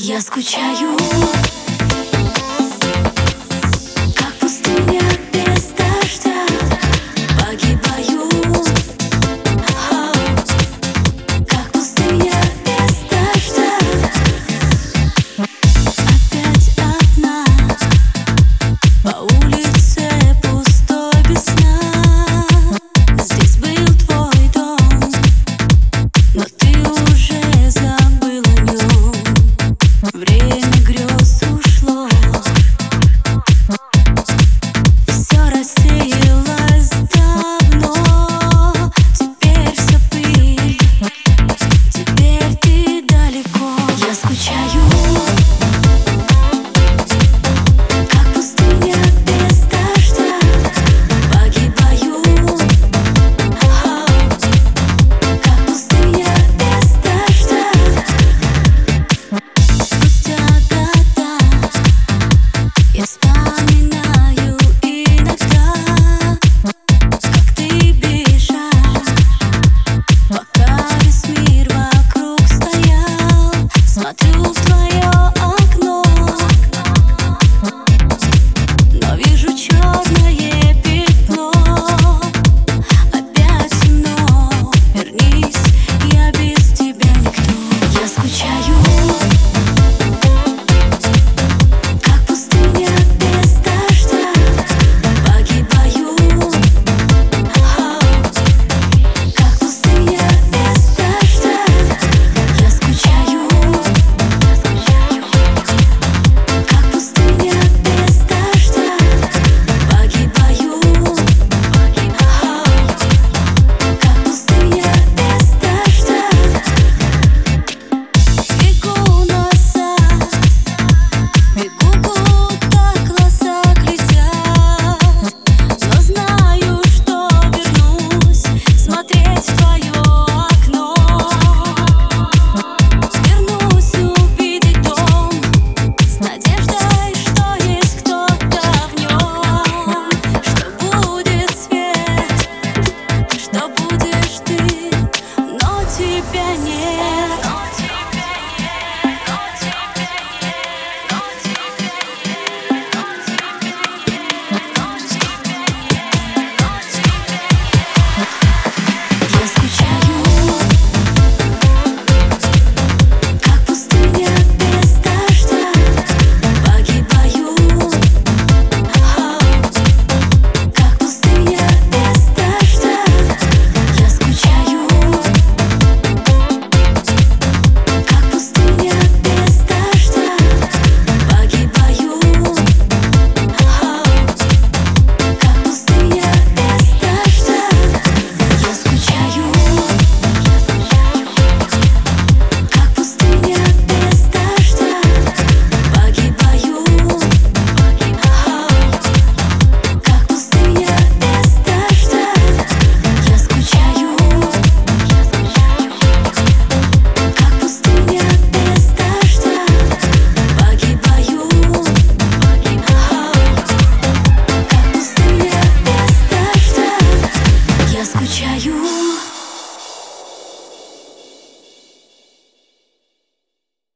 Я скучаю.